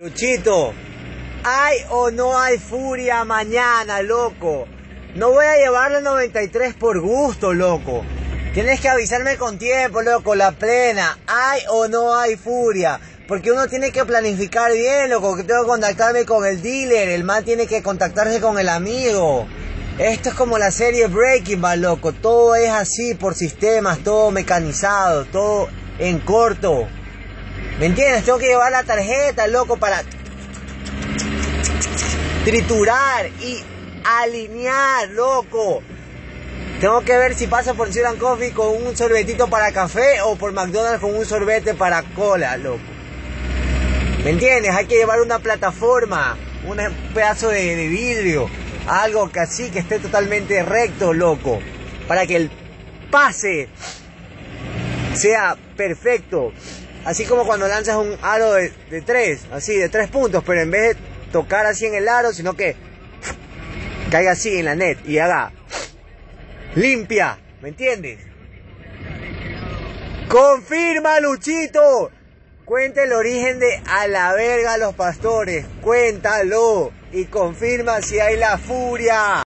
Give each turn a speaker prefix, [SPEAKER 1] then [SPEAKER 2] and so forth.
[SPEAKER 1] Luchito, ¿hay o no hay furia mañana, loco? No voy a llevar la 93 por gusto, loco. Tienes que avisarme con tiempo, loco, la plena. ¿Hay o no hay furia? Porque uno tiene que planificar bien, loco, que tengo que contactarme con el dealer, el man tiene que contactarse con el amigo. Esto es como la serie Breaking Bad, loco. Todo es así por sistemas, todo mecanizado, todo en corto. ¿Me entiendes? Tengo que llevar la tarjeta, loco, para triturar y alinear, loco. Tengo que ver si pasa por Ciudad Coffee con un sorbetito para café o por McDonald's con un sorbete para cola, loco. ¿Me entiendes? Hay que llevar una plataforma, un pedazo de, de vidrio, algo que así que esté totalmente recto, loco, para que el pase sea perfecto. Así como cuando lanzas un aro de, tres, así, de tres puntos, pero en vez de tocar así en el aro, sino que caiga así en la net y haga limpia, ¿me entiendes? Confirma, Luchito. Cuenta el origen de a la verga los pastores. Cuéntalo. Y confirma si hay la furia.